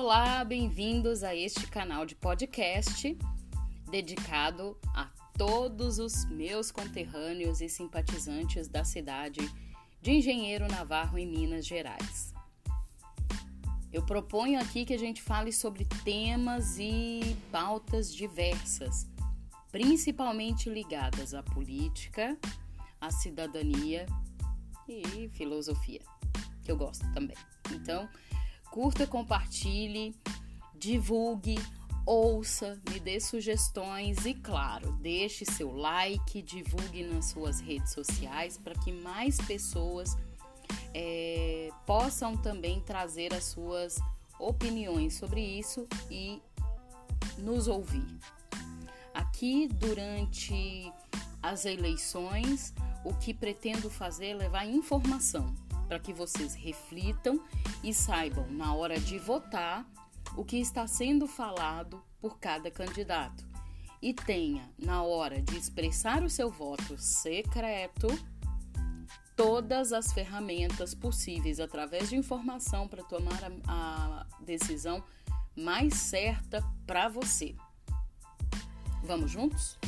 Olá, bem-vindos a este canal de podcast dedicado a todos os meus conterrâneos e simpatizantes da cidade de Engenheiro Navarro, em Minas Gerais. Eu proponho aqui que a gente fale sobre temas e pautas diversas, principalmente ligadas à política, à cidadania e filosofia, que eu gosto também. Então, curta, compartilhe, divulgue, ouça, me dê sugestões e, claro, deixe seu like, divulgue nas suas redes sociais para que mais pessoas é, possam também trazer as suas opiniões sobre isso e nos ouvir. Aqui, durante as eleições, o que pretendo fazer é levar informação para que vocês reflitam e saibam, na hora de votar, o que está sendo falado por cada candidato. E tenha, na hora de expressar o seu voto secreto, todas as ferramentas possíveis através de informação para tomar a, a decisão mais certa para você. Vamos juntos?